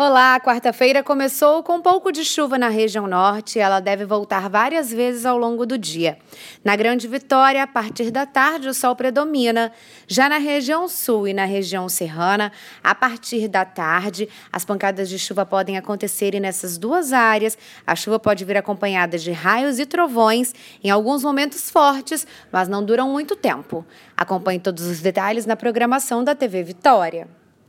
Olá, quarta-feira começou com um pouco de chuva na região norte. Ela deve voltar várias vezes ao longo do dia. Na Grande Vitória, a partir da tarde, o sol predomina. Já na região sul e na região serrana, a partir da tarde, as pancadas de chuva podem acontecer E nessas duas áreas. A chuva pode vir acompanhada de raios e trovões, em alguns momentos fortes, mas não duram muito tempo. Acompanhe todos os detalhes na programação da TV Vitória.